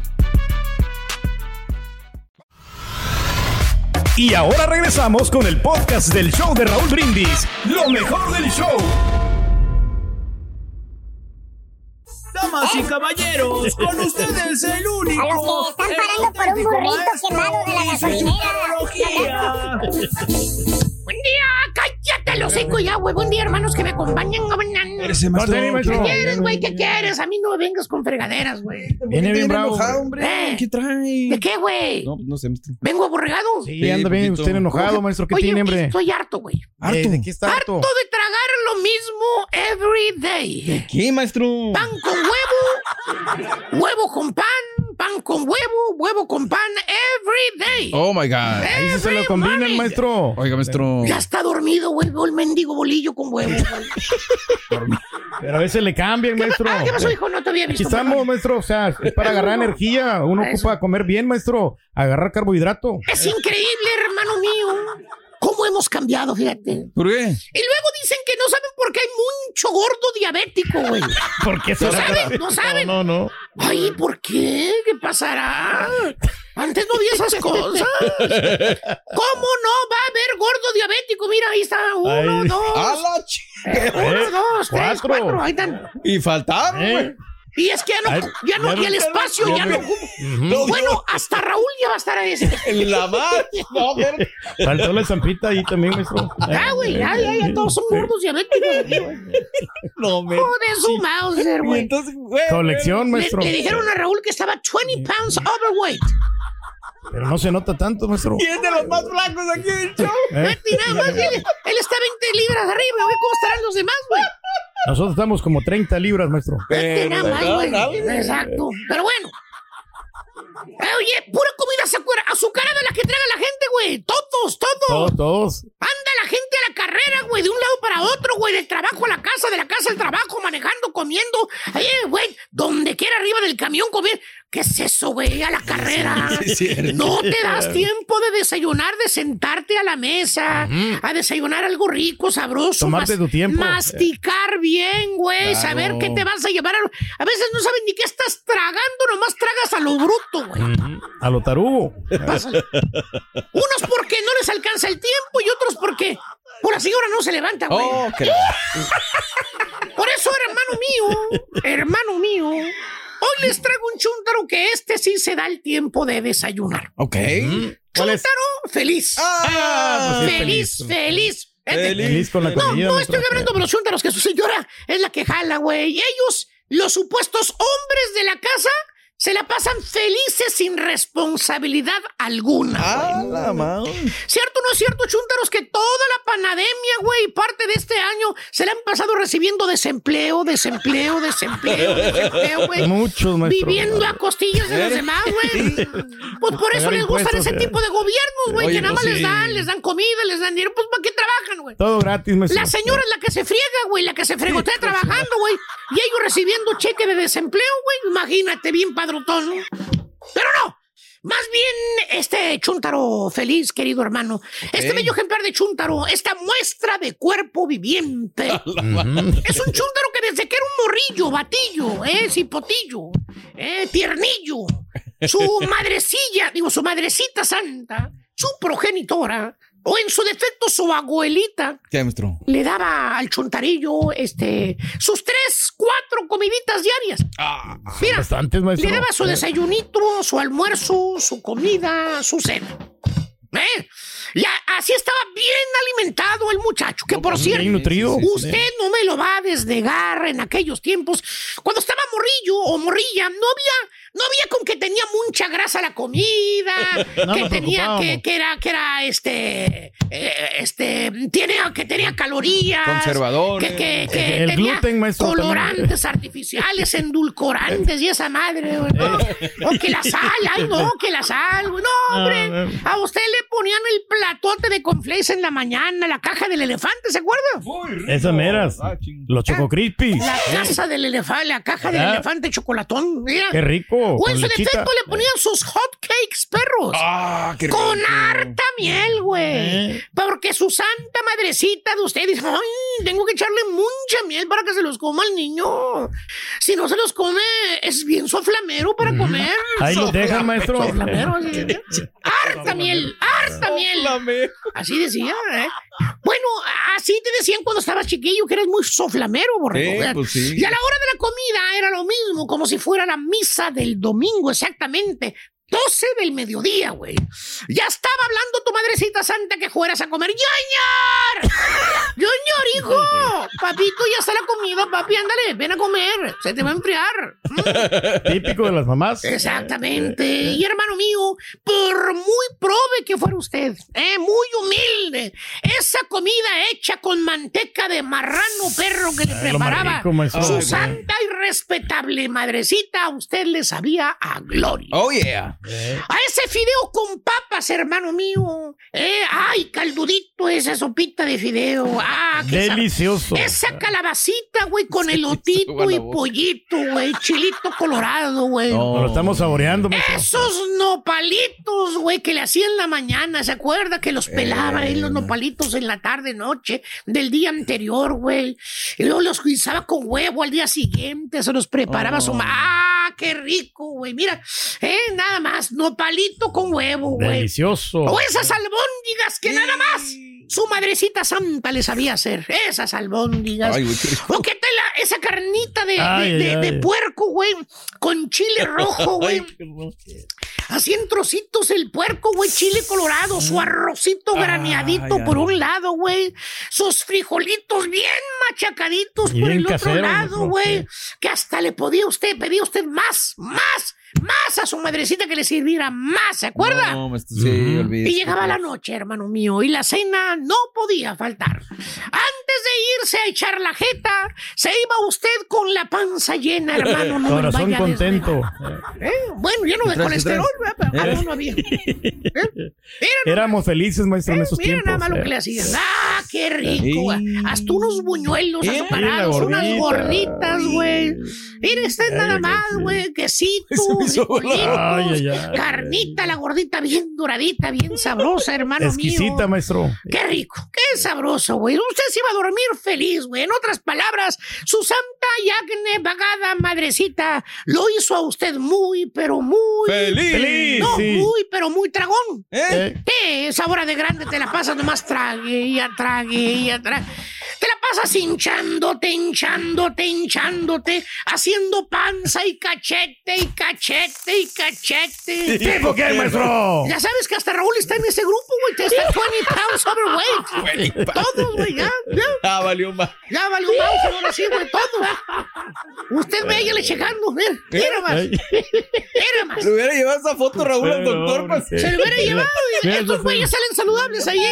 Y ahora regresamos con el podcast del show de Raúl Brindis. Lo mejor del show. Damas y caballeros, con ustedes el único. A los que están parando por un burrito quemado de la gasolinera. Buen día, cállate los hocico ya, güey. Buen día, hermanos que me acompañan. Ese maestro, ¿Qué quieres, güey? ¿Qué quieres? A mí no me vengas con fregaderas, güey. Viene bien bravo, hombre. ¿Eh? ¿Qué trae? ¿De qué, güey? No, no sé, maestro. ¿Vengo aborregado? Sí, anda bien, usted enojado, maestro. ¿Qué Oye, tiene, hombre? Estoy harto, güey. Eh, ¿De qué está harto? Harto de tragar lo mismo every day. ¿Qué, maestro? Pan con huevo, huevo con pan, pan con huevo, huevo con pan every day. Oh my God. Ahí sí se lo combinan, maestro. Oiga, maestro. Ya está dormido, güey. Veo el mendigo bolillo con huevo. Pero a veces le cambian, maestro. Ah, ¿qué pasó, hijo? No te había Aquí visto. estamos, maestro. O sea, es para agarrar energía. Uno ocupa comer bien, maestro. Agarrar carbohidrato. Es increíble, hermano mío. ¿Cómo hemos cambiado, fíjate? ¿Por qué? Y luego dicen que no saben por qué hay mucho gordo diabético, güey. ¿Por qué ¿No saben? ¿No saben? No, no, no. Ay, ¿por qué? ¿Qué pasará? Antes no había esas cosas. ¿Cómo no va a haber gordo diabético? Mira, ahí está. Uno, Ay. dos. A la eh, uno, Eh, dos, tres, cuatro. cuatro. Ahí están. Y faltaron, Eh. Y es que ya Ay, no, ya no, ya y el espacio ya ya no. Ujú. Bueno, hasta Raúl ya va a estar ahí. En la más. No, pero- Faltó la estampita ahí también, maestro. Ah, güey, ya, ya, ya, todos son gordos diabéticos. No, me. Joder, su Mauser, güey. Entonces, güey. Colección, Le, maestro. le dijeron a Raúl que estaba 20 pounds overweight. Pero no se nota tanto, maestro. Y es de los más blancos aquí del show. ¿Eh? Nada más, él, él está 20 libras arriba, güey. ¿Cómo estarán los demás, güey? Nosotros estamos como 30 libras, maestro. Vete nada más, güey. Exacto. Pero bueno. Eh, Oye, pura comida azucar- azucarada la que traga la gente, güey. Todos, todos. Todos, todos. Anda la gente a la carrera, güey, de un lado para otro, güey, del trabajo a la casa, de la casa al trabajo, manejando, comiendo. Eh, güey, donde quiera arriba del camión comer. ¿Qué es eso, güey? A la carrera. sí. No te das tiempo de desayunar, de sentarte a la mesa, a desayunar algo rico, sabroso. Tomarte tu tiempo. Masticar bien, güey, Claro. saber qué te vas a llevar. A, a veces no saben ni qué estás tragando, nomás tragas a lo bruto, güey. A lo tarugo. Pásale. Unos porque no les alcanza el tiempo y otros porque por la señora no se levanta, güey. Oh, Por eso, hermano mío, hermano mío, hoy les traigo un chúntaro que este sí se da el tiempo de desayunar. Ok. Chúntaro feliz. Ah, pues sí, feliz, feliz. Feliz con la No, comida. no maestro. estoy hablando de los chúntaros que su señora es la que jala, güey. Y ellos, los supuestos hombres de la casa, se la pasan felices sin responsabilidad alguna. Ah, la ma- ¿Cierto o no es cierto, chúntaros, que toda la panademia, güey, parte de este año se la han pasado recibiendo desempleo, desempleo, desempleo, desempleo, güey? Muchos, maestro. Viviendo a costillas de los demás, güey. Pues por eso les gustan ese eh. tipo de gobiernos, güey, que nada pues más les sí. dan, les dan comida, les dan dinero, pues ¿para qué trabajan, güey? Todo gratis, maestro. La señora es la que se friega, güey, la que se fregotea trabajando, güey. Y ellos recibiendo cheque de desempleo, güey. Imagínate, bien padrotón. Pero no. Más bien, este chúntaro feliz, querido hermano. Este bello ejemplar de chúntaro, esta muestra de cuerpo viviente. Es un chúntaro que desde que era un morrillo, batillo, eh, cipotillo, eh, tiernillo, su madrecilla, digo, su madrecita santa, su progenitora, o en su defecto su abuelita, ¿Qué, maestro? le daba al chuntarillo este, sus tres, cuatro comiditas diarias. Mira, Bastantes, maestro. le daba su desayunito, su almuerzo, su comida, su cena. ¿Eh? Y a- así estaba bien alimentado el muchacho, que por pues, cierto, bien nutrido. usted no me lo va a desnegar en aquellos tiempos, cuando estaba morrillo o morrilla, no había, no había con que tenía mucha grasa la comida, No que tenía, que, que era, que era, este, eh, este, tiene, que tenía calorías, Conservadores. que, que, que El tenía gluten, maestro, también. colorantes artificiales, endulcorantes y esa madre, ¿no? O que la sal, ay no, que la sal, no, hombre, Ah, a usted le ponían el platote de conflex en la mañana, la caja del elefante, ¿se acuerda? Esas meras. Los choco crispies. La casa del elefante, la caja del Ah. elefante chocolatón, mira. Qué rico. O en Con su lechita. defecto le ponían sus hot cakes, perros. Ah, qué Con rico. harta miel, güey. Eh. Porque su santa madrecita de usted dice, ay, tengo que echarle mucha miel para que se los coma el niño. Si no se los come, es bien soflamero para comer. Ahí los dejan, maestro. Soflamero, así. harta miel, harta miel. Así decía, ¿eh? Bueno, así te decían cuando estabas chiquillo, que eres muy soflamero, borrego. Pues sí. Y a la hora de la comida era lo mismo, como si fuera la misa del domingo, exactamente. 12 del mediodía, güey. Ya estaba hablando tu madrecita santa que fueras a comer. ¡Yoñor! ¡Yoñor, hijo! Papito, ya está la comida, papi, ándale, ven a comer. Se te va a enfriar. Típico de las mamás. Exactamente. Y hermano mío, por muy prove que fuera usted, eh, muy humilde, esa comida hecha con manteca de marrano perro que le Ay, preparaba su Ay, santa y respetable madrecita, a usted le sabía a gloria. Oh, yeah. A ese fideo con papas, hermano mío. Eh, ay, caldudito esa sopita de fideo. Ah, qué Delicioso. Esa calabacita, güey, con elotito y pollito, güey. Chilito colorado, güey. Nos lo estamos saboreando. Esos nopalitos, güey, que le hacían en la mañana, ¿se acuerda? Que los pelaban ahí los nopalitos en la tarde, noche del día anterior, güey. Y luego los guisaba con huevo al día siguiente, se los preparaba su ma- ¡Ah, qué rico, güey! Mira, eh, nada más, nopalito con huevo, güey. Delicioso. O esas albóndigas que nada más su madrecita santa le sabía hacer. Esas albóndigas. Ay, güey, qué rico. O qué tal la- esa carnita de, de- Ay, de- ay, de ay. puerco, güey, con chile rojo, güey. Así en trocitos el puerco, güey, chile colorado, su arrocito graneadito ay, por ay. un lado, güey, sus frijolitos bien machacaditos por el otro casero, lado, güey, que hasta le podía usted, pedía usted más, más, más a su madrecita que le sirviera más, ¿se acuerda? No, maestro, sí, olvídese. Y llegaba la noche, hermano mío, y la cena no podía faltar. Antes de irse a echar la jeta, se iba usted con la panza llena, hermano. No me Corazón contento. ¿Eh? Bueno, lleno de ¿Qué traes, qué colesterol? ¿verdad? Pero Eh. algo no había. ¿Eh? Mira, Éramos felices, maestro, en esos mira tiempos. nada más lo eh. que le hacían. ¡Ah, qué rico! güey! Hasta unos buñuelos Eh, azucarados, unas gordita. gorditas, güey. Mire usted nada más, sí. güey. Quesito, Ay, ay, ay. carnita, la gordita bien doradita, bien sabrosa, hermano Exquisita, mío. maestro. Qué rico, qué sabroso, güey. Usted se iba a dormir feliz, güey. En otras palabras, su santa y abnegada madrecita lo hizo a usted muy, pero muy... ¡Feliz! Feliz, No, sí. muy, pero muy tragón. ¿Eh? Eh, ¿Qué? Esa hora de grande te la pasas nomás trague y atrague y atrague. Te la pasas hinchándote, hinchándote, hinchándote, haciendo panza y cachete y cachete y cachete. ¿Tipo qué, maestro? Ya sabes que hasta Raúl está en ese grupo, güey. Te está 20 pounds overweight. 20 Todos, güey, ya, ya. Ah, valió más. Ya valió mouse, ahora sí, güey, todo. Usted véyale checando, mira, mira más, mira más. Le hubiera llevado esa foto, Raúl, al doctor. pues. Se lo hubiera llevado. Estos güeyes salen saludables allí,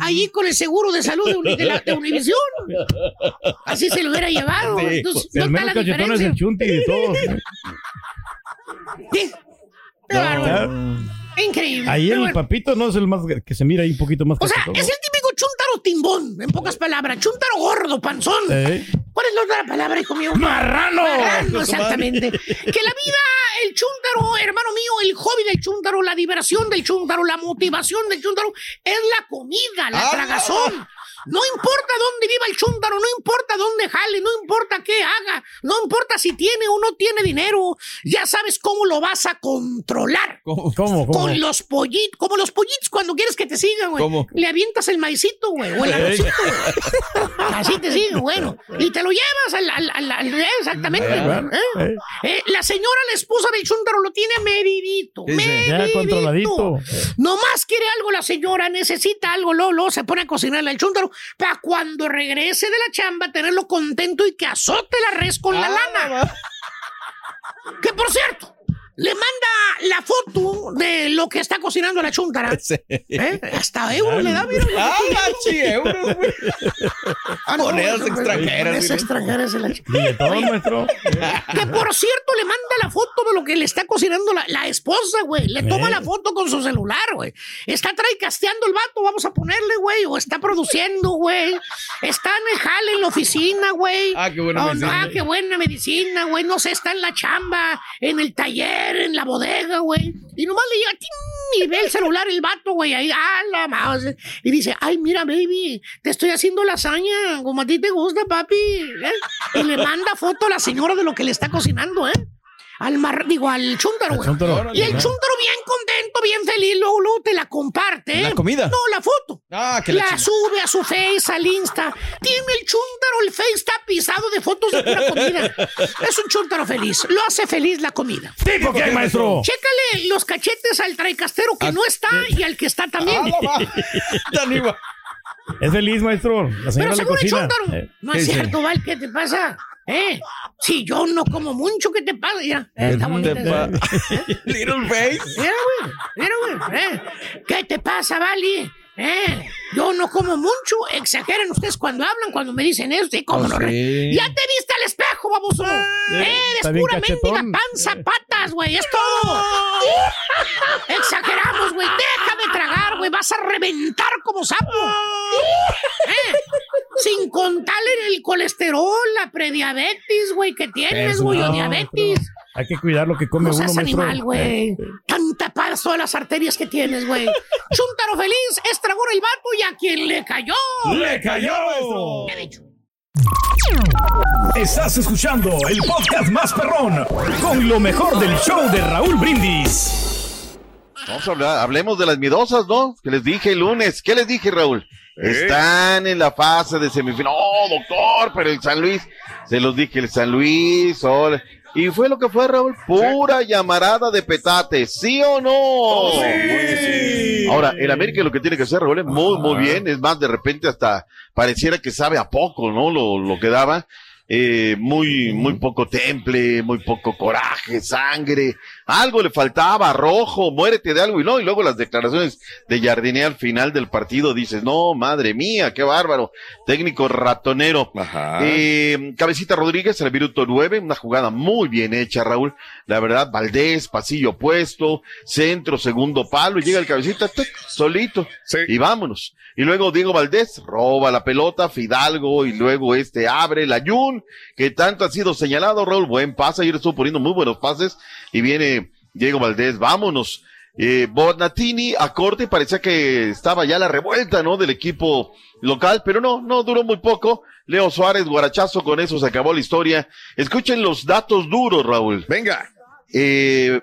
allí con el seguro de salud de, la- de Univisión. Así se lo hubiera llevado. Sí, Entonces, El no está la diferencia. el chunti de todos. Sí. Increíble. Ahí Pero el bueno. papito no es el más que se mira ahí un poquito más O sea, es el típico chúntaro timbón, en pocas palabras. Chúntaro gordo, panzón. Eh, ¿Cuál es la otra palabra, hijo mío? ¡Marrano! Marrano, exactamente. Que la vida, el chúntaro, hermano mío, el hobby del chúntaro, la diversión del chúntaro, la motivación del chúntaro, es la comida, la Ah, tragazón. No importa dónde viva el chúntaro, no importa dónde jale, no importa qué haga, no importa si tiene o no tiene dinero, ya sabes cómo lo vas a controlar. ¿Cómo? ¿Cómo? ¿Cómo? Con los pollitos, como los pollitos cuando quieres que te sigan, güey. ¿Cómo? Le avientas el maicito, güey, o el arrocito, güey. Así te siguen, bueno. Y te lo llevas al... al- al- al- exactamente. ¿eh? eh, la señora, la esposa del chúntaro, lo tiene medidito. ¿Qué dice? ya medidito. controladito. Nomás quiere algo la señora, necesita algo, Lolo, se pone a cocinarle al para cuando regrese de la chamba tenerlo contento y que azote la res con la Ah, lana. va. Que por cierto, le manda la foto de lo que está cocinando la chúntara. Sí. ¿Eh? Hasta euro le da, mira. Ah, sí, euros, güey. Ah, no, Monedas extranjeras, Monedas extranjeras la. Que por cierto le manda la foto de lo que le está cocinando la, la esposa, güey. Le toma Eh. la foto con su celular, güey. Está traicasteando el vato, vamos a ponerle, güey. O está produciendo, güey. Está en el jale en la oficina, güey. Ah, qué buena Oh, medicina. Ah, qué buena medicina, güey. No sé, está en la chamba, en el taller, en la bodega, güey. Y nomás le llega, y ve el celular el vato, güey, ahí, ah, la. Y dice, ay, mira, baby, te estoy haciendo lasaña, como a ti te gusta, papi. ¿eh? Y le manda foto a la señora de lo que le está cocinando, ¿eh? Al mar, digo, al chúntaro, güey. Y el chúntaro bien contento, bien feliz, luego, luego te la comparte, ¿eh? ¿La comida? No, la foto. Ah, que la la sube a su face, al Insta. Tiene el chúntaro, el face tapizado de fotos de pura comida. Es un chúntaro feliz. Lo hace feliz la comida. ¿Tipo qué, maestro? Chécale los cachetes al traicastero que Ah, no está y al que está también. Ah, Es feliz, maestro. La señora Pero le según el cocina. Eh, No ¿qué es cierto, Val, ¿qué te pasa? ¿Eh? Si yo no como mucho, ¿qué te pasa? Eh, está Te bonita. pa-. Little face. Mira, güey, mira, güey. ¿eh? ¿Qué te pasa, Vali? ¿Eh? Yo no como mucho. Exageran ustedes cuando hablan, cuando me dicen eso. Sí, cómo Oh, no. sí. Ya te viste al espejo, baboso. Eres está bien pura mendiga panza, patas, güey. Es todo. Exageramos, güey. Deja de tragar, güey. Vas a reventar como sapo. ¿Eh? Sin contarle el colesterol, la prediabetes, güey, que tienes, Eso güey, o diabetes. Hay que cuidar lo que come No uno, seas maestro. animal, güey. Eh, Tan tapadas todas las arterias que tienes, güey. Chúntaro feliz, estragón el vato y a quien le cayó. ¡Le cayó! ¿Qué he dicho? Estás escuchando el podcast más perrón con lo mejor del show de Raúl Brindis. Vamos a hablar, hablemos de las miedosas, ¿no? Que les dije el lunes. ¿Qué les dije, Raúl? Están en la fase de semifinal. Oh, doctor, pero el San Luis, se los dije, el San Luis, oh, y fue lo que fue, Raúl, pura llamarada de petate, ¿sí o no? Ahora, el América lo que tiene que hacer, Raúl, es muy, muy bien, es más, de repente hasta pareciera que sabe a poco, ¿no? Lo, lo que daba. Eh, muy, muy poco temple, muy poco coraje, sangre, algo le faltaba, rojo, muérete de algo y no, y luego las declaraciones de Jardiné al final del partido dices, no, madre mía, qué bárbaro, técnico ratonero. Eh, Cabecita Rodríguez, el minuto nueve, una jugada muy bien hecha, Raúl, la verdad, Valdés, pasillo opuesto, centro, segundo palo, y llega el cabecita, tic, solito, y vámonos. Y luego Diego Valdés roba la pelota, Fidalgo, y luego este abre la Jun, que tanto ha sido señalado, Raúl, buen pase, ayer estuvo poniendo muy buenos pases, y viene Diego Valdés, vámonos. Eh, Bonatini a corte, parecía que estaba ya la revuelta, ¿no? Del equipo local, pero no, no duró muy poco. Leo Suárez, guarachazo, con eso se acabó la historia. Escuchen los datos duros, Raúl. Venga. Eh,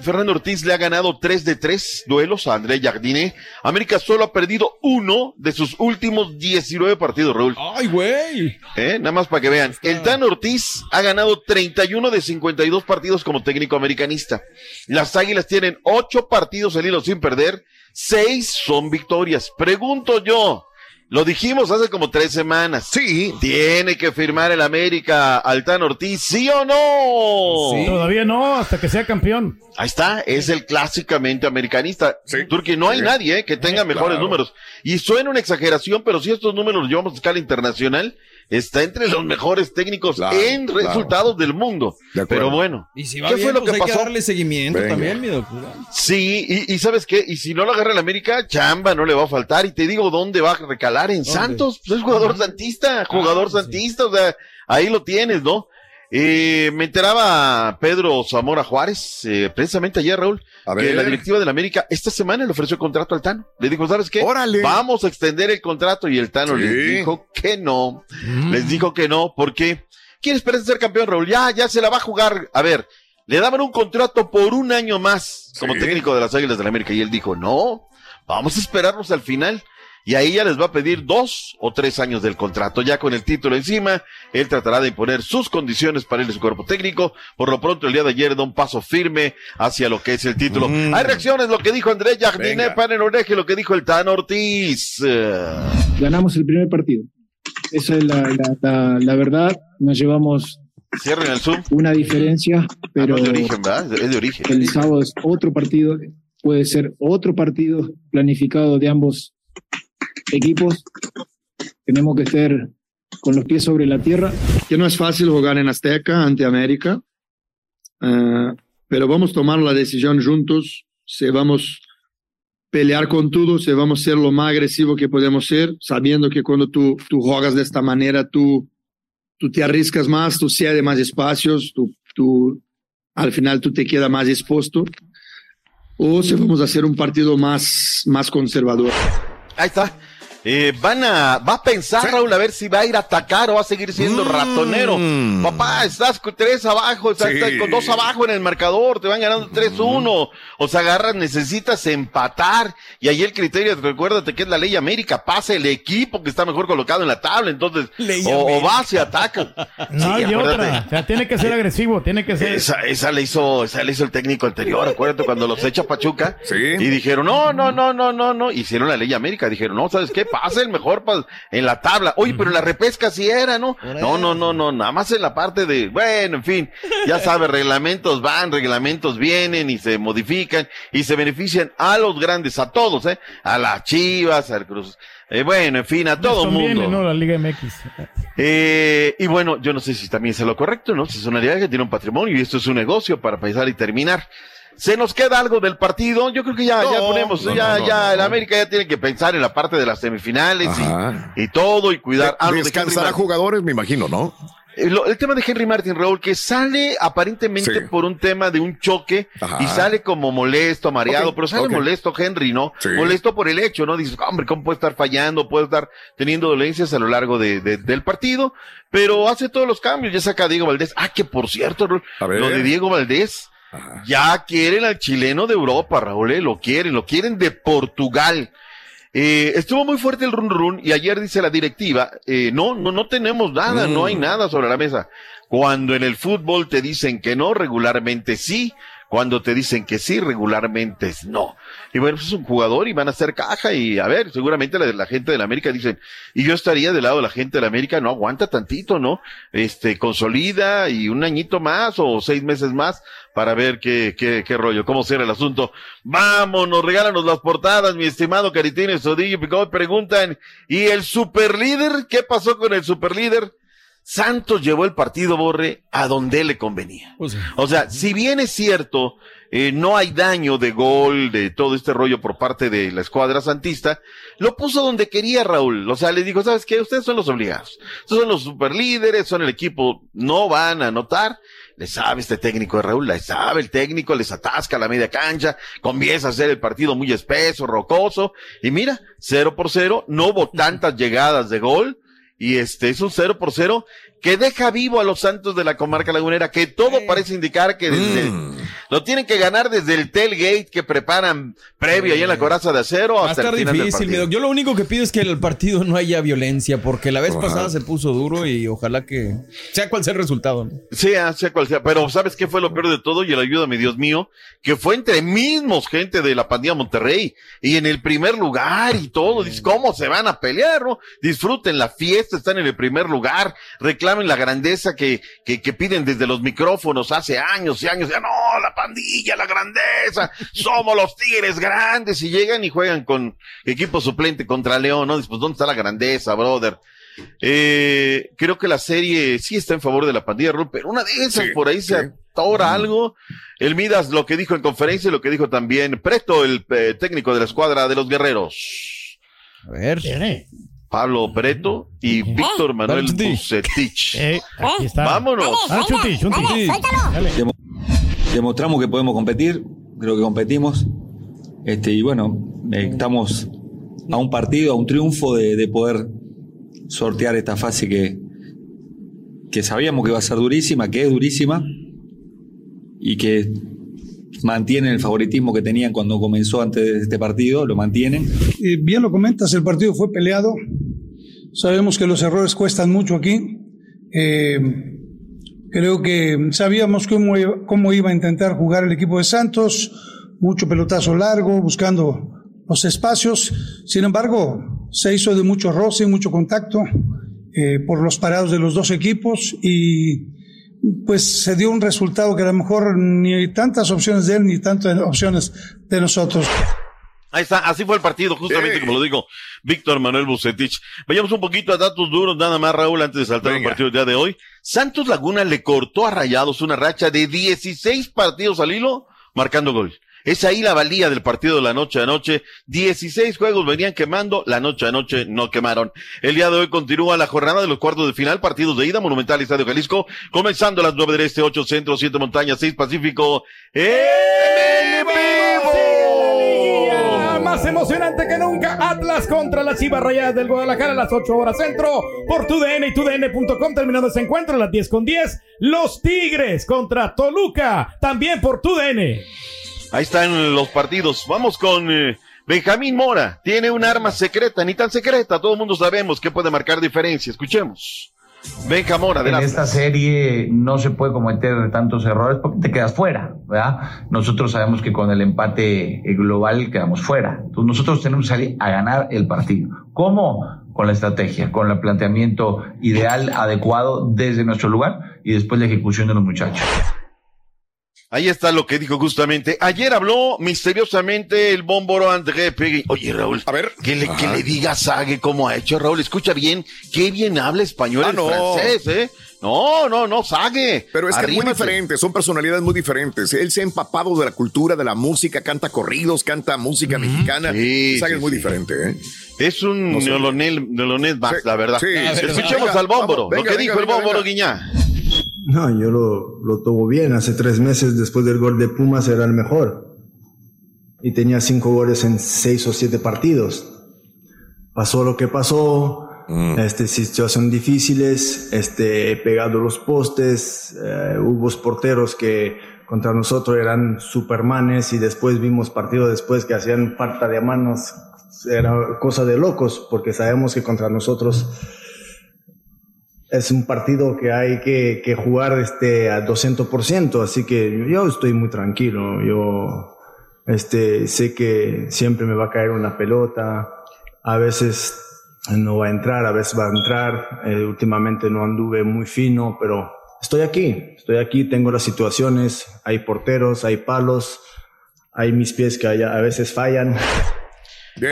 Fernando Ortiz le ha ganado tres de tres duelos a André Jardine. América solo ha perdido uno de sus últimos 19 partidos, Raúl. ¡Ay, güey! ¿Eh? Nada más para que vean. El Tan Ortiz ha ganado 31 de 52 partidos como técnico americanista. Las Águilas tienen ocho partidos al hilo sin perder. Seis son victorias. Pregunto yo. Lo dijimos hace como tres semanas. Sí. ¿Tiene que firmar el América al Tan Ortiz? ¿Sí o no? Todavía no, hasta que sea campeón. Ahí está, es el clásicamente americanista. Turquía, no hay nadie eh, que tenga mejores claro. números. Y suena una exageración, pero si estos números los llevamos a escala internacional, está entre los mejores técnicos en claro. resultados del mundo. Pero bueno, Y si va ¿qué bien, fue lo pues que hay pasó? que darle seguimiento Venga. también, mi doctor. Sí, y, y ¿sabes qué? Y si no lo agarra el América, chamba, no le va a faltar. Y te digo, ¿dónde va a recalar? En Santos. Pues es jugador santista, jugador santista. O sea, ahí lo tienes, ¿no? Eh, me enteraba Pedro Zamora Juárez, eh, precisamente ayer, Raúl, que ver. la directiva del América esta semana le ofreció contrato al Tano. Le dijo, ¿sabes qué? Vamos a extender el contrato. Y el Tano Sí. les dijo que no. Les dijo que no, porque ¿quién espera ser campeón, Raúl? Ya, ya se la va a jugar. A ver, le daban un contrato por un año más como Sí. técnico de las Águilas del América. Y él dijo, no, vamos a esperarnos al final. Y ahí ya les va a pedir dos o tres años del contrato. Ya con el título encima, él tratará de imponer sus condiciones para él y su cuerpo técnico. Por lo pronto, el día de ayer da un paso firme hacia lo que es el título. Hay reacciones, lo que dijo Andrés Jardine, Venga. para oreje, lo que dijo el Tan Ortiz. Ganamos el primer partido. Esa es la, la- la- la verdad. Nos llevamos Cierren el Zoom. una diferencia, pero Ah, No es de origen, ¿verdad? Es de origen. el sábado es otro partido. Puede ser otro partido planificado de ambos equipos. Tenemos que estar con los pies sobre la tierra. que no es fácil jugar en Azteca ante América, eh, pero vamos a tomar la decisión juntos, si vamos a pelear con todo, si vamos a ser lo más agresivo que podemos ser, sabiendo que cuando tú, tú juegas de esta manera, tú, tú te arriscas más, tú cedes más espacios, tú, tú, al final tú te quedas más expuesto, o si vamos a hacer un partido más, más conservador. Ahí está. Eh, van a, va a pensar Raúl a ver si va a ir a atacar o va a seguir siendo ratonero. Papá, estás con tres abajo, estás, Sí. estás con dos abajo en el marcador, te van ganando 3-1. O sea, agarras, necesitas empatar. Y ahí el criterio, recuérdate que es la ley América, pasa el equipo que está mejor colocado en la tabla. Entonces, o, o vas y atacas. No Sí, hay acuérdate. otra. O sea, tiene que ser agresivo, tiene que ser. Esa, esa le hizo, esa le hizo el técnico anterior, acuérdate cuando los echa Pachuca. Y dijeron, no, no, no, no, no, no. Hicieron la ley América, dijeron, no, ¿sabes qué? Pasa el mejor pa- en la tabla. Oye, pero la repesca sí era, ¿no? No, no, no, no, nada más en la parte de, bueno, en fin, ya sabes, reglamentos van, reglamentos vienen y se modifican y se benefician a los grandes, a todos, ¿eh? A las Chivas, al Cruz. eh, bueno, en fin, a todo mundo. ¿no? La Liga MX. Eh, y bueno, yo no sé si también es lo correcto, ¿no? Si es una liga que tiene un patrimonio y esto es un negocio para pensar y terminar. Se nos queda algo del partido. Yo creo que ya, ya ponemos, no, ya, no, ya, el. América ya tiene que pensar en la parte de las semifinales y, y todo y cuidar algo de Descansará Henry Martin. jugadores, me imagino, ¿no? Eh, El tema de Henry Martin, Raúl, que sale aparentemente Sí. por un tema de un choque Ajá. y sale como molesto, mareado, pero sale ok. molesto Henry, ¿no? Sí. Molesto por el hecho, ¿no? Dices, hombre, ¿cómo puede estar fallando? Puede estar teniendo dolencias a lo largo de, de- del partido, pero hace todos los cambios, ya saca a Diego Valdés. Ah, que por cierto, Raúl, lo de Diego Valdés, ya quieren al chileno de Europa, Raúl, ¿eh? lo quieren, lo quieren de Portugal. Eh, estuvo muy fuerte el run run y ayer dice la directiva, eh, no, no, no tenemos nada, no hay nada sobre la mesa. Cuando en el fútbol te dicen que no, regularmente sí. Cuando te dicen que sí, regularmente es no. Y bueno, pues es un jugador y van a hacer caja y a ver, seguramente la, la gente de la América dicen, y yo estaría del lado de la gente de la América, no aguanta tantito, ¿no? Este, consolida y un añito más o seis meses más para ver qué, qué, qué rollo, cómo será el asunto. Vámonos, regálanos las portadas, mi estimado Caritín Sodillo, hoy preguntan, ¿y el superlíder? ¿Qué pasó con el superlíder? Santos llevó el partido, Borre, a donde le convenía. O sea, si bien es cierto, eh, no hay daño de gol, de todo este rollo por parte de la escuadra santista, lo puso donde quería Raúl. O sea, le dijo, ¿sabes qué? Ustedes son los obligados. Ustedes son los superlíderes, son el equipo, no van a anotar. Le sabe este técnico de Raúl, le sabe el técnico, les atasca la media cancha, comienza a hacer el partido muy espeso, rocoso, y mira, cero por cero, no hubo tantas llegadas de gol, y este es un cero por cero que deja vivo a los Santos de la comarca lagunera, que todo parece indicar que desde- lo tienen que ganar desde el tailgate que preparan previo ahí en la coraza de acero Va a hasta estar el final del difícil, mi. Yo lo único que pido es que en el partido no haya violencia, porque la vez Ajá. pasada se puso duro y ojalá que sea cual sea el resultado. ¿no? Sea, sea cual sea, pero ¿sabes qué fue lo peor de todo? Y el ayúdame, Dios mío, que fue entre mismos gente de la pandilla Monterrey y en el primer lugar y todo. Dices, ¿cómo se van a pelear, no? Disfruten la fiesta, están en el primer lugar, reclamen la grandeza que, que, que piden desde los micrófonos hace años y años. Ya no, la pandilla, la grandeza, somos los tigres grandes y llegan y juegan con equipo suplente contra León, ¿no? Dices, pues, ¿dónde está la grandeza, brother? Eh, creo que la serie sí está en favor de la pandilla, Raúl, pero una de esas por ahí se atora algo. El Midas lo que dijo en conferencia y lo que dijo también Preto, el eh, técnico de la escuadra de los guerreros. A ver. Pablo Preto y Víctor Manuel Dale, Chuti. Bucetich. aquí está. Vámonos. Ah. Dale. Demo- demostramos que podemos competir, creo que competimos. Este, y bueno, eh, estamos a un partido, a un triunfo de, de poder sortear esta fase que, que sabíamos que iba a ser durísima, que es durísima, y que mantienen el favoritismo que tenían cuando comenzó antes de este partido, lo mantienen. Bien lo comentas, el partido fue peleado. Sabemos que los errores cuestan mucho aquí. Eh, creo que sabíamos cómo, cómo iba a intentar jugar el equipo de Santos, mucho pelotazo largo, buscando los espacios. Sin embargo, se hizo de mucho roce, mucho contacto eh, por los parados de los dos equipos y pues se dio un resultado que a lo mejor ni hay tantas opciones de él ni tantas opciones de nosotros. Ahí está, así fue el partido, justamente como lo digo Víctor Manuel Bucetich. Vayamos un poquito a datos duros, nada más, Raúl, antes de saltar el partido del día de hoy. Santos Laguna le cortó a Rayados una racha de 16 partidos al hilo, marcando gol. Es ahí la valía del partido de la noche a noche. 16 juegos venían quemando, la noche a noche no quemaron. El día de hoy continúa la jornada de los cuartos de final, partidos de ida, Monumental Estadio Jalisco, comenzando a las 9 del Este, 8 Centro, 7 Montaña, 6 Pacífico. ¡En Liga Más emocionante que nunca, Atlas contra las Chivas Rayadas del Guadalajara a las 8 horas centro por TUDN y TUDN.com terminando ese encuentro a las 10 con 10. Los Tigres contra Toluca, también por TUDN. Ahí están los partidos. Vamos con eh, Benjamín Mora. Tiene un arma secreta, ni tan secreta. Todo el mundo sabemos que puede marcar diferencia. Escuchemos. Benja Mora, En adelante. esta serie no se puede cometer tantos errores porque te quedas fuera, ¿verdad? Nosotros sabemos que con el empate eh, global quedamos fuera. Entonces nosotros tenemos que salir a ganar el partido. ¿Cómo? Con la estrategia, con el planteamiento ideal, adecuado desde nuestro lugar y después la ejecución de los muchachos. Ahí está lo que dijo justamente. Ayer habló misteriosamente el bómboro André Pegui. Oye, Raúl. A ver. Que le, que le diga a Sague cómo ha hecho, Raúl. Escucha bien. Qué bien habla español Ah, el no. francés, ¿eh? No, no, no, Sague. Pero es que es muy diferente, son personalidades muy diferentes. Él se ha empapado de la cultura, de la música, canta corridos, canta música mexicana. Sí, Saga sí, es muy sí. diferente, ¿eh? Es un No sé. neolonel, neolonés más, la verdad. sí, sí, sí. Escuchemos Venga, al bómboro. vamos, venga, lo que venga, dijo el bómboro venga. Guiñá. No, yo lo, lo tomo bien. Hace tres meses después del gol de Pumas era el mejor. Y tenía cinco goles en seis o siete partidos. Pasó lo que pasó. Este, situaciones difíciles, este, he pegado los postes, eh, hubo porteros que contra nosotros eran supermanes y después vimos partido después que hacían falta de manos era cosa de locos, porque sabemos que contra nosotros es un partido que hay que, jugar este, a 200%, así que yo estoy muy tranquilo. Yo este, sé que siempre me va a caer una pelota, a veces no va a entrar, a veces va a entrar. Eh, últimamente no anduve muy fino, pero estoy aquí, estoy aquí, tengo las situaciones, hay porteros, hay palos, hay mis pies que a veces fallan.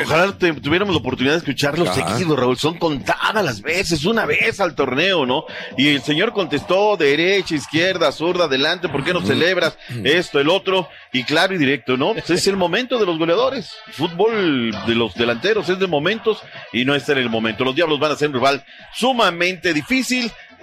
Ojalá te- tuviéramos la oportunidad de escucharlo Ajá. seguido, Raúl. Son contadas las veces, una vez al torneo, ¿no? Y el señor contestó derecha, izquierda, zurda, adelante, ¿por qué no celebras esto, el otro? Y claro y directo, ¿no? Pues es el momento de los goleadores. Fútbol de los delanteros es de momentos y no está en el momento. Los Diablos van a ser un rival sumamente difícil.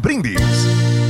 Brindis.